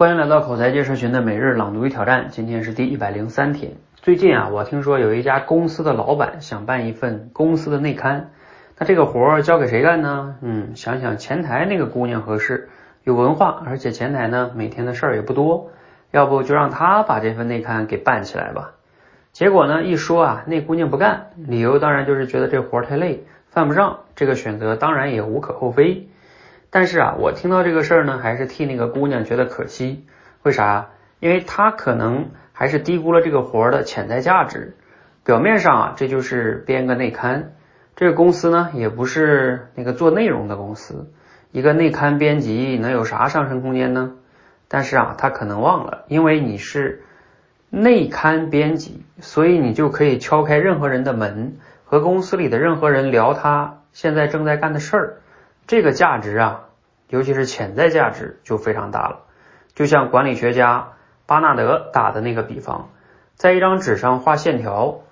欢迎来到口才界社群的每日朗读与挑战，今天是第一百零三天。最近啊，我听说有一家公司的老板想办一份公司的内刊，那这个活儿交给谁干呢？嗯，想想前台那个姑娘合适，有文化，而且前台呢每天的事儿也不多，要不就让她把这份内刊给办起来吧。结果呢，一说啊，那姑娘不干，理由当然就是觉得这活儿太累，犯不上。这个选择当然也无可厚非。但是啊，我听到这个事儿呢，还是替那个姑娘觉得可惜。为啥？因为她可能还是低估了这个活儿的潜在价值。表面上啊，这就是编个内刊。这个公司呢，也不是那个做内容的公司。一个内刊编辑能有啥上升空间呢？但是啊，他可能忘了，因为你是内刊编辑，所以你就可以敲开任何人的门，和公司里的任何人聊他现在正在干的事儿。这个价值啊，尤其是潜在价值就非常大了。就像管理学家巴纳德打的那个比方，在一张纸上画线条，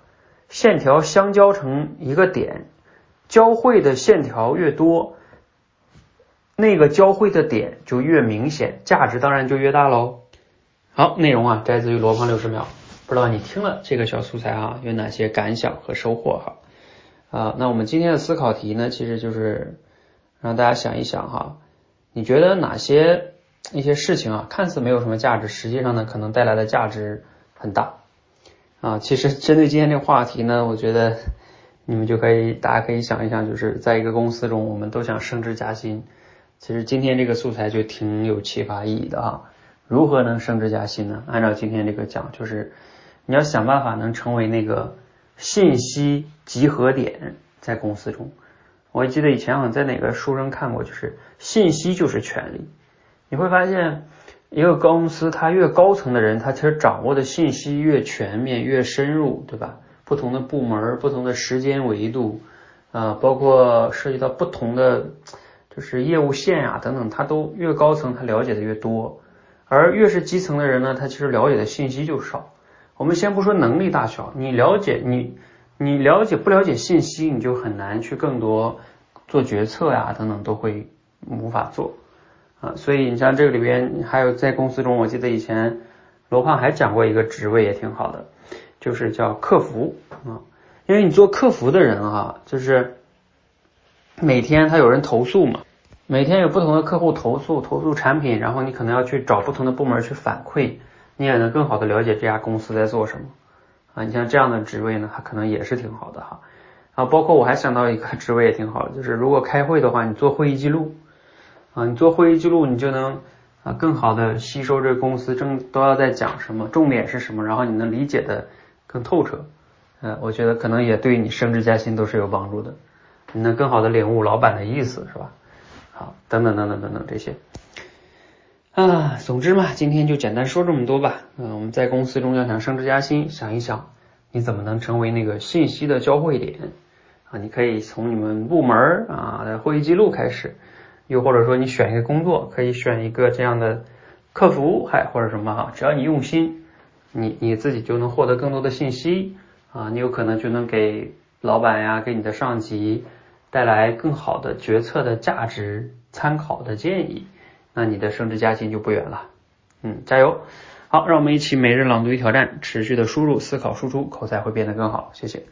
线条相交成一个点，交汇的线条越多，那个交汇的点就越明显，价值当然就越大喽。好，内容啊摘自于罗胖六十秒，不知道你听了这个小素材啊有哪些感想和收获哈？啊，那我们今天的思考题呢，其实就是。让大家想一想哈，你觉得哪些一些事情啊，看似没有什么价值，实际上呢，可能带来的价值很大啊。其实针对今天这个话题呢，我觉得你们就可以，大家可以想一想，就是在一个公司中，我们都想升职加薪。其实今天这个素材就挺有启发意义的哈。如何能升职加薪呢？按照今天这个讲，就是你要想办法能成为那个信息集合点，在公司中。我记得以前好像在哪个书上看过，就是信息就是权利。你会发现，一个公司它越高层的人，他其实掌握的信息越全面、越深入，对吧？不同的部门、不同的时间维度啊，包括涉及到不同的就是业务线呀等等，他都越高层他了解的越多，而越是基层的人呢，他其实了解的信息就少。我们先不说能力大小，你了解你。你了解不了解信息，你就很难去更多做决策呀，等等都会无法做啊。所以你像这个里边，还有在公司中，我记得以前罗胖还讲过一个职位也挺好的，就是叫客服啊。因为你做客服的人哈，就是每天他有人投诉嘛，每天有不同的客户投诉投诉产品，然后你可能要去找不同的部门去反馈，你也能更好的了解这家公司在做什么。啊，你像这样的职位呢，它可能也是挺好的哈。啊，包括我还想到一个 职位也挺好的，就是如果开会的话，你做会议记录啊，你做会议记录，你就能啊更好的吸收这个公司正都要在讲什么，重点是什么，然后你能理解的更透彻。呃，我觉得可能也对你升职加薪都是有帮助的，你能更好的领悟老板的意思，是吧？好，等等等等等等这些。啊，总之嘛，今天就简单说这么多吧。嗯，我们在公司中要想升职加薪，想一想你怎么能成为那个信息的交汇点啊？你可以从你们部门啊的会议记录开始，又或者说你选一个工作，可以选一个这样的客服，还或者什么哈，只要你用心，你你自己就能获得更多的信息啊，你有可能就能给老板呀，给你的上级带来更好的决策的价值、参考的建议。那你的升职加薪就不远了，嗯，加油！好，让我们一起每日朗读与挑战，持续的输入、思考、输出，口才会变得更好。谢谢。